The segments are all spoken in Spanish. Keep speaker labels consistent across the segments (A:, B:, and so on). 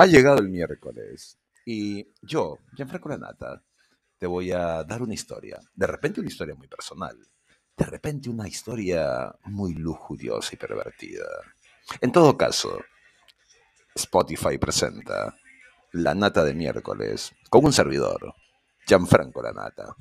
A: Ha llegado el miércoles y yo, Gianfranco Lanata, te voy a dar una historia. De repente una historia muy personal. De repente una historia muy lujuriosa y pervertida. En todo caso, Spotify presenta La Nata de miércoles con un servidor, Gianfranco Lanata.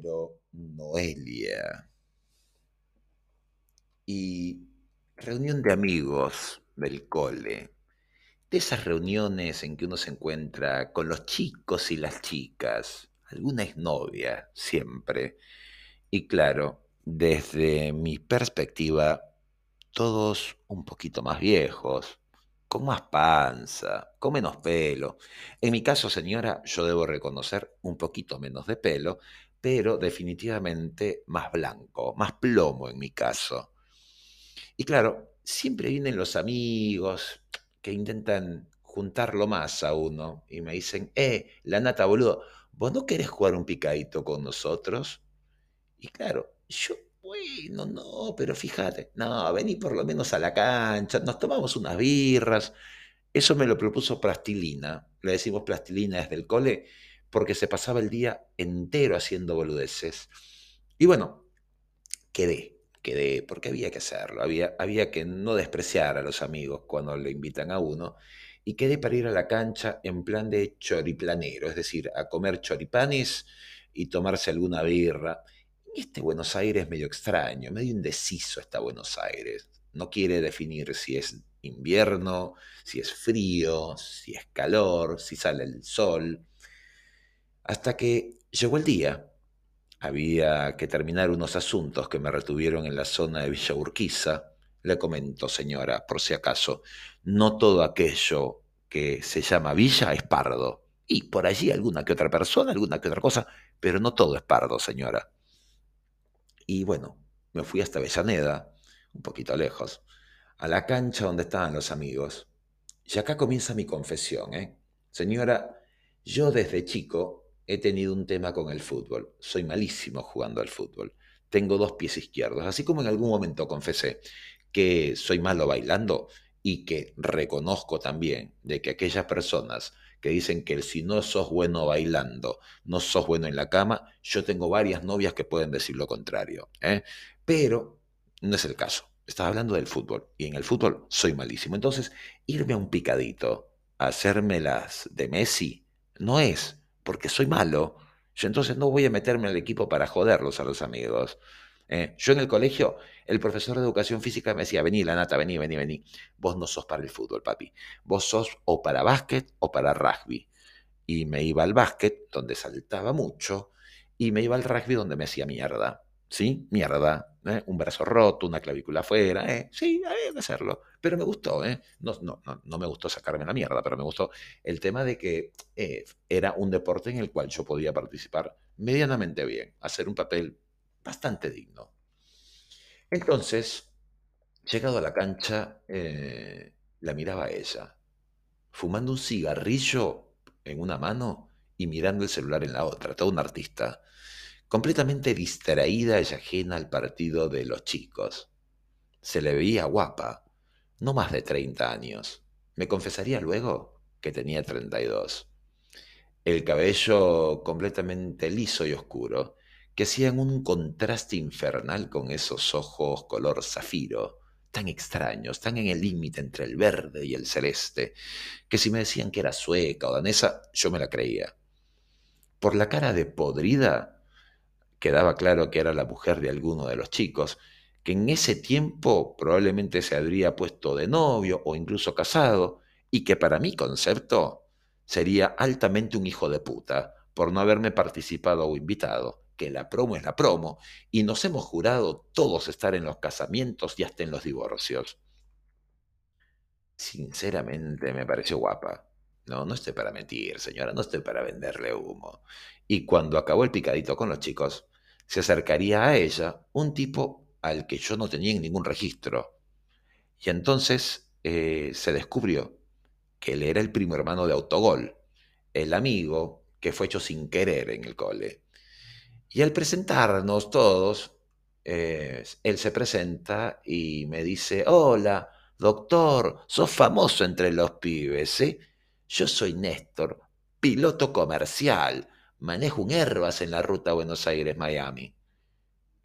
A: Aeronoelia. Y reunión de amigos del cole. De esas reuniones en que uno se encuentra con los chicos y las chicas, alguna es novia siempre. Y claro, desde mi perspectiva, todos un poquito más viejos, con más panza, con menos pelo. En mi caso, señora, yo debo reconocer un poquito menos de pelo, pero definitivamente más blanco, más plomo en mi caso. Y claro, siempre vienen los amigos que intentan juntarlo más a uno y me dicen, eh, la nata, boludo, ¿vos no querés jugar un picadito con nosotros? Y claro, yo, bueno, no, pero fíjate, no, vení por lo menos a la cancha, nos tomamos unas birras. Eso me lo propuso Plastilina, le decimos Plastilina desde el cole, porque se pasaba el día entero haciendo boludeces. Y bueno, quedé, quedé, porque había que hacerlo, había, había que no despreciar a los amigos cuando le invitan a uno, y quedé para ir a la cancha en plan de choriplanero, es decir, a comer choripanes y tomarse alguna birra. Y este Buenos Aires medio extraño, medio indeciso está Buenos Aires. No quiere definir si es invierno, si es frío, si es calor, si sale el sol. Hasta que llegó el día. Había que terminar unos asuntos que me retuvieron en la zona de Villa Urquiza. Le comento, señora, por si acaso, no todo aquello que se llama villa es pardo. Y por allí alguna que otra persona, alguna que otra cosa, pero no todo es pardo, señora. Y bueno, me fui hasta Avellaneda, un poquito lejos, a la cancha donde estaban los amigos. Y acá comienza mi confesión, ¿eh? Señora, yo desde chico he tenido un tema con el fútbol. Soy malísimo jugando al fútbol. Tengo dos pies izquierdos. Así como en algún momento confesé que soy malo bailando y que reconozco también de que aquellas personas que dicen que si no sos bueno bailando, no sos bueno en la cama, yo tengo varias novias que pueden decir lo contrario. ¿eh? Pero no es el caso. Estaba hablando del fútbol y en el fútbol soy malísimo. Entonces, irme a un picadito, a hacerme las de Messi, no es porque soy malo. Yo entonces no voy a meterme al equipo para joderlos a los amigos. ¿eh? yo en el colegio, el profesor de educación física me decía, vení, la nata, vení, vení, vení. Vos no sos para el fútbol, papi. Vos sos o para básquet o para rugby. Y me iba al básquet, donde saltaba mucho, y me iba al rugby donde me hacía mierda. ¿Sí? Mierda. ¿eh? Un brazo roto, una clavícula afuera. ¿eh? Sí, había que hacerlo. Pero me gustó, ¿eh? No, no, no, me gustó sacarme la mierda, pero me gustó el tema de que era un deporte en el cual yo podía participar medianamente bien, hacer un papel bastante digno. Entonces, llegado a la cancha, la miraba ella, fumando un cigarrillo en una mano y mirando el celular en la otra, todo un artista, completamente distraída y ajena al partido de los chicos. Se le veía guapa, no más de 30 años. Me confesaría luego que tenía 32. El cabello completamente liso y oscuro, que hacían un contraste infernal con esos ojos color zafiro, tan extraños, tan en el límite entre el verde y el celeste, que si me decían que era sueca o danesa, yo me la creía. Por la cara de podrida, quedaba claro que era la mujer de alguno de los chicos, que en ese tiempo probablemente se habría puesto de novio o incluso casado, y que para mi concepto sería altamente un hijo de puta por no haberme participado o invitado, que la promo es la promo, y nos hemos jurado todos estar en los casamientos y hasta en los divorcios. Sinceramente me pareció guapa. No, no estoy para mentir, señora, no estoy para venderle humo. Y cuando acabó el picadito con los chicos, se acercaría a ella un tipo al que yo no tenía en ningún registro. Y entonces eh, se descubrió que él era el primo hermano de Autogol, el amigo que fue hecho sin querer en el cole. Y al presentarnos todos, eh, él se presenta y me dice, hola, doctor, sos famoso entre los pibes, ¿eh? Yo soy Néstor, piloto comercial, manejo un Airbus en la ruta Buenos Aires-Miami.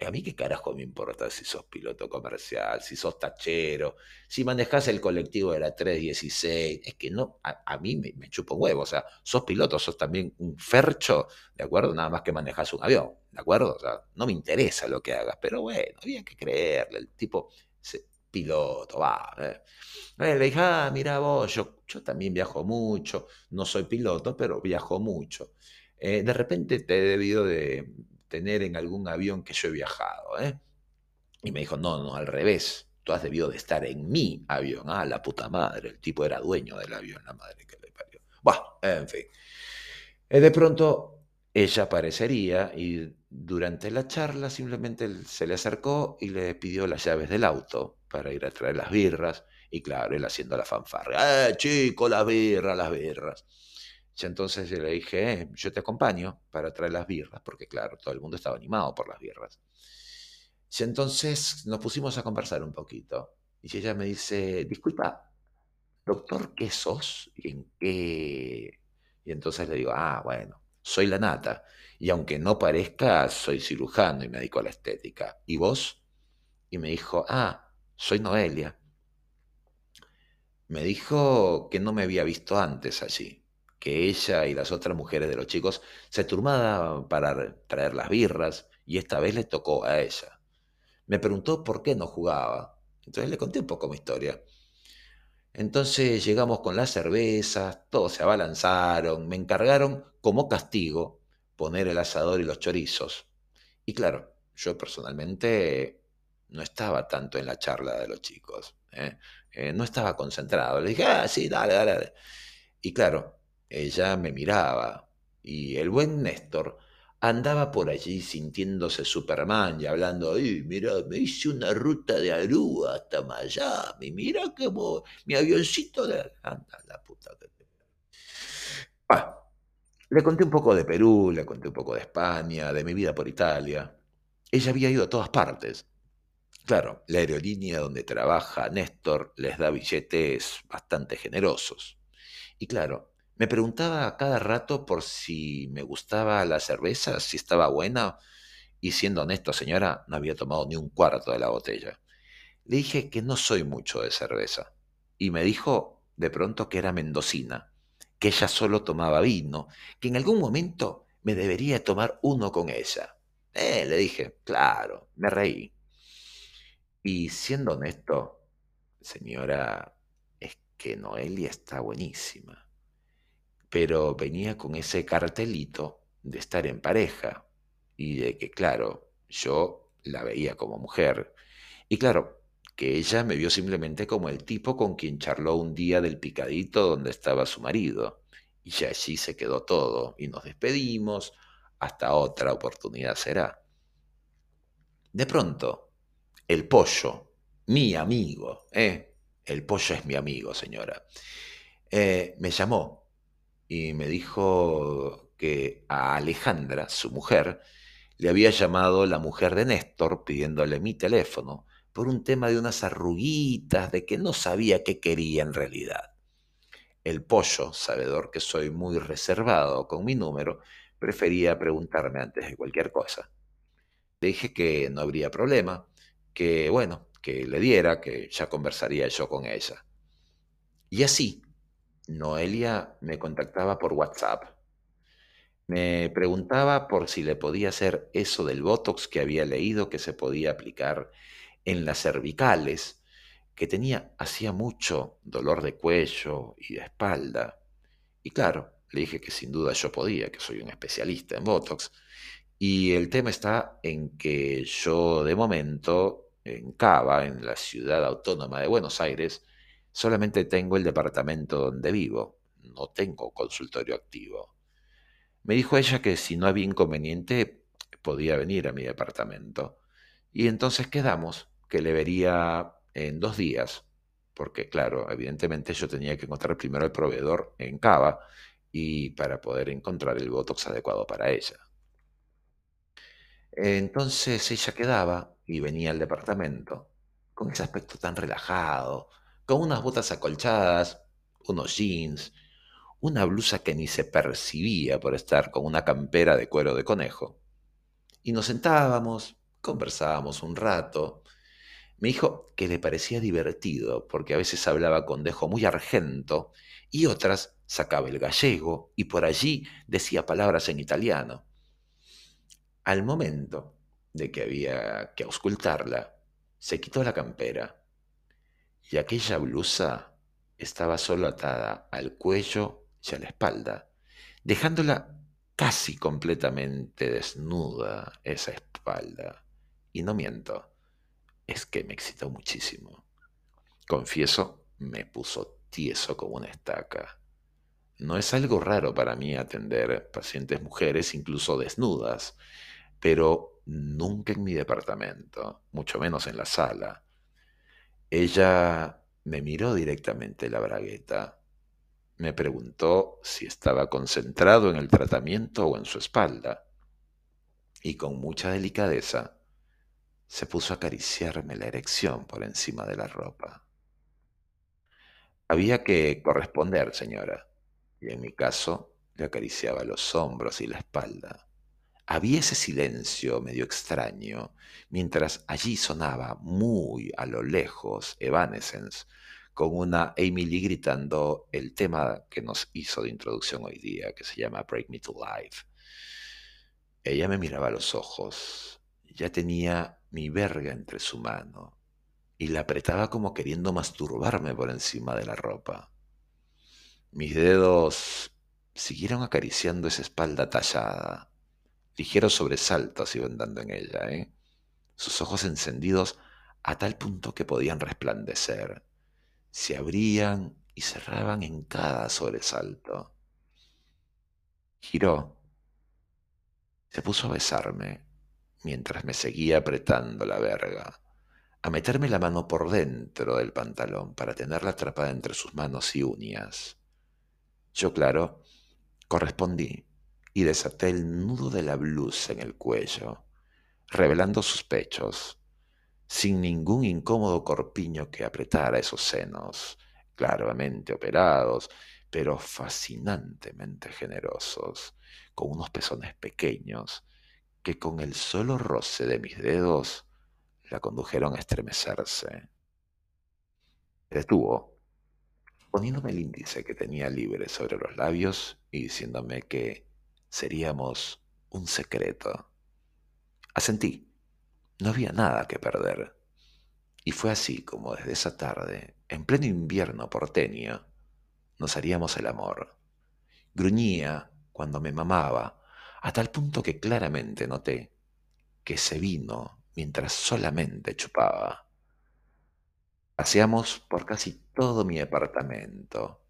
A: A mí qué carajo me importa si sos piloto comercial, si sos tachero, si manejás el colectivo de la 316. Es que no, a, mí me, chupo huevo. O sea, sos piloto, sos también un fercho, ¿de acuerdo? Nada más que manejás un avión, ¿de acuerdo? O sea, no me interesa lo que hagas, pero bueno, había que creerle. El tipo, piloto, va. Eh. eh. le dije, ah, mira vos, yo, yo también viajo mucho, no soy piloto, pero viajo mucho. Eh, de repente te he debido de tener en algún avión que yo he viajado, ¿eh? Y me dijo, no, no, al revés, tú has debido de estar en mi avión. Ah, la puta madre, el tipo era dueño del avión, la madre que le parió. Bueno, en fin. Eh, de pronto ella aparecería y durante la charla simplemente se le acercó y le pidió las llaves del auto para ir a traer las birras. Y claro, él haciendo la fanfarra, ¡eh, chico, las birras, las birras! Y entonces yo le dije, eh, yo te acompaño para traer las birras, porque claro, todo el mundo estaba animado por las birras. Y entonces nos pusimos a conversar un poquito. Y ella me dice, disculpa, doctor, ¿qué sos? ¿Y en qué? Y entonces le digo, ah, bueno, soy la nata. Y aunque no parezca, soy cirujano y me dedico a la estética. ¿Y vos? Y me dijo, ah, soy Noelia. Me dijo que no me había visto antes allí que ella y las otras mujeres de los chicos se turmaban para traer las birras y esta vez le tocó a ella. Me preguntó por qué no jugaba. Entonces le conté un poco mi historia. Entonces llegamos con las cervezas, todos se abalanzaron, me encargaron como castigo poner el asador y los chorizos. Y claro, yo personalmente no estaba tanto en la charla de los chicos, ¿eh? Eh, no estaba concentrado. Le dije, ah, sí, dale, dale, dale. Y claro, ella me miraba y el buen Néstor andaba por allí sintiéndose Superman y hablando, Ay, mira, me hice una ruta de Aruba hasta Miami, mira cómo mi avioncito de... Anda, la puta que. Ah, le conté un poco de Perú, le conté un poco de España, de mi vida por Italia. Ella había ido a todas partes. Claro, la aerolínea donde trabaja Néstor les da billetes bastante generosos. Y claro, me preguntaba a cada rato por si me gustaba la cerveza, si estaba buena, y siendo honesto, señora, no había tomado ni un cuarto de la botella. Le dije que no soy mucho de cerveza, y me dijo de pronto que era mendocina, que ella solo tomaba vino, que en algún momento me debería tomar uno con ella. Eh, le dije, claro, me reí. Y siendo honesto, señora, es que Noelia está buenísima pero venía con ese cartelito de estar en pareja y de que, claro, yo la veía como mujer. Y claro, que ella me vio simplemente como el tipo con quien charló un día del picadito donde estaba su marido. Y allí se quedó todo y nos despedimos. Hasta otra oportunidad será. De pronto, el pollo, mi amigo, ¿eh? El pollo es mi amigo, señora. Eh, me llamó y me dijo que a Alejandra, su mujer, le había llamado la mujer de Néstor pidiéndole mi teléfono por un tema de unas arruguitas, de que no sabía qué quería en realidad. El pollo, sabedor que soy muy reservado con mi número, prefería preguntarme antes de cualquier cosa. Le dije que no habría problema, que bueno, que le diera, que ya conversaría yo con ella. Y así, Noelia me contactaba por WhatsApp. Me preguntaba por si le podía hacer eso del Botox que había leído que se podía aplicar en las cervicales, que tenía hacía mucho dolor de cuello y de espalda. Y claro, Le dije que sin duda yo podía, que soy un especialista en Botox. Y el tema está en que yo de momento, en Cava, en la ciudad autónoma de Buenos Aires, solamente tengo el departamento donde vivo, no tengo consultorio activo. Me dijo ella que si no había inconveniente podía venir a mi departamento. Y entonces quedamos que le vería en dos días, porque claro, evidentemente yo tenía que encontrar primero el proveedor en Cava y para poder encontrar el Botox adecuado para ella. Entonces ella quedaba y venía al departamento con ese aspecto tan relajado, con unas botas acolchadas, unos jeans, una blusa que ni se percibía por estar con una campera de cuero de conejo. Y nos sentábamos, conversábamos un rato. Me dijo que le parecía divertido porque a veces hablaba con dejo muy argento y otras sacaba el gallego y por allí decía palabras en italiano. Al momento de que había que auscultarla, se quitó la campera y aquella blusa estaba solo atada al cuello y a la espalda, dejándola casi completamente desnuda esa espalda. Y no miento, es que me excitó muchísimo. Confieso, me puso tieso como una estaca. No es algo raro para mí atender pacientes mujeres, incluso desnudas, pero nunca en mi departamento, mucho menos en la sala. Ella me miró directamente la bragueta, me preguntó si estaba concentrado en el tratamiento o en su espalda, y con mucha delicadeza se puso a acariciarme la erección por encima de la ropa. Había que corresponder, señora, y en mi caso le acariciaba los hombros y la espalda. Había ese silencio medio extraño, mientras allí sonaba muy a lo lejos Evanescence, con una Emily gritando el tema que nos hizo de introducción hoy día, que se llama Break Me to Life. Ella me miraba a los ojos, ya tenía mi verga entre su mano, y la apretaba como queriendo masturbarme por encima de la ropa. Mis dedos siguieron acariciando esa espalda tallada Ligeros sobresaltos iban dando en ella, ¿eh? sus ojos encendidos a tal punto que podían resplandecer. Se abrían y cerraban en cada sobresalto. Giró. Se puso a besarme mientras me seguía apretando la verga, a meterme la mano por dentro del pantalón para tenerla atrapada entre sus manos y uñas. Yo, claro, correspondí y desaté el nudo de la blusa en el cuello, revelando sus pechos, sin ningún incómodo corpiño que apretara esos senos, claramente operados, pero fascinantemente generosos, con unos pezones pequeños que con el solo roce de mis dedos la condujeron a estremecerse. detuvo, poniéndome el índice que tenía libre sobre los labios y diciéndome que seríamos un secreto. Asentí. No había nada que perder. Y fue así como desde esa tarde, en pleno invierno porteño, nos haríamos el amor. Gruñía cuando me mamaba, a tal punto que claramente noté que se vino mientras solamente chupaba. Paseamos por casi todo mi apartamento,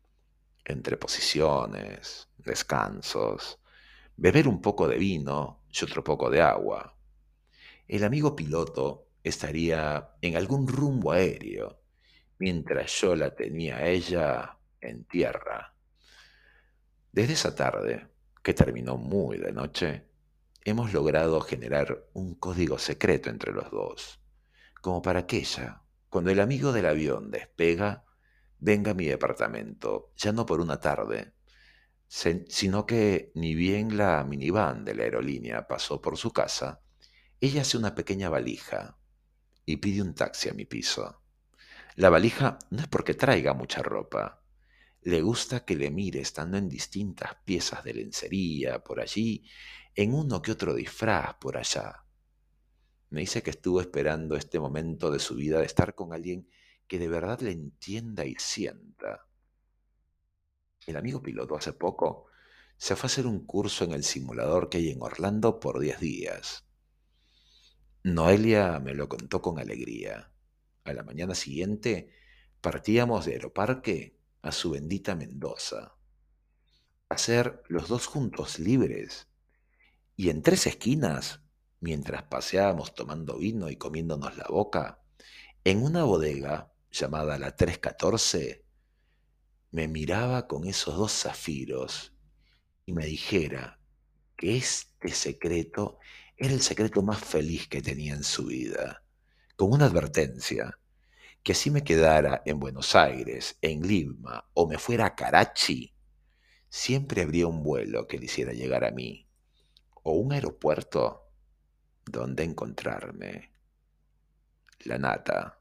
A: entre posiciones, descansos, beber un poco de vino y otro poco de agua. El amigo piloto estaría en algún rumbo aéreo, mientras yo la tenía a ella en tierra. Desde esa tarde, que terminó muy de noche, hemos logrado generar un código secreto entre los dos, como para que ella, cuando el amigo del avión despega, venga a mi departamento, ya no por una tarde, sino que ni bien la minivan de la aerolínea pasó por su casa, ella hace una pequeña valija y pide un taxi a mi piso. La valija no es porque traiga mucha ropa. Le gusta que le mire estando en distintas piezas de lencería por allí, en uno que otro disfraz por allá. Me dice que estuvo esperando este momento de su vida de estar con alguien que de verdad le entienda y sienta el amigo piloto hace poco se fue a hacer un curso en el simulador que hay en Orlando por 10 días. Noelia me lo contó con alegría. A la mañana siguiente partíamos de Aeroparque a su bendita Mendoza. A ser los dos juntos libres. Y en tres esquinas, mientras paseábamos tomando vino y comiéndonos la boca, en una bodega llamada la 314, me miraba con esos dos zafiros y me dijera que este secreto era el secreto más feliz que tenía en su vida, con una advertencia, que si me quedara en Buenos Aires, en Lima o me fuera a Karachi, siempre habría un vuelo que le hiciera llegar a mí, o un aeropuerto donde encontrarme. La nata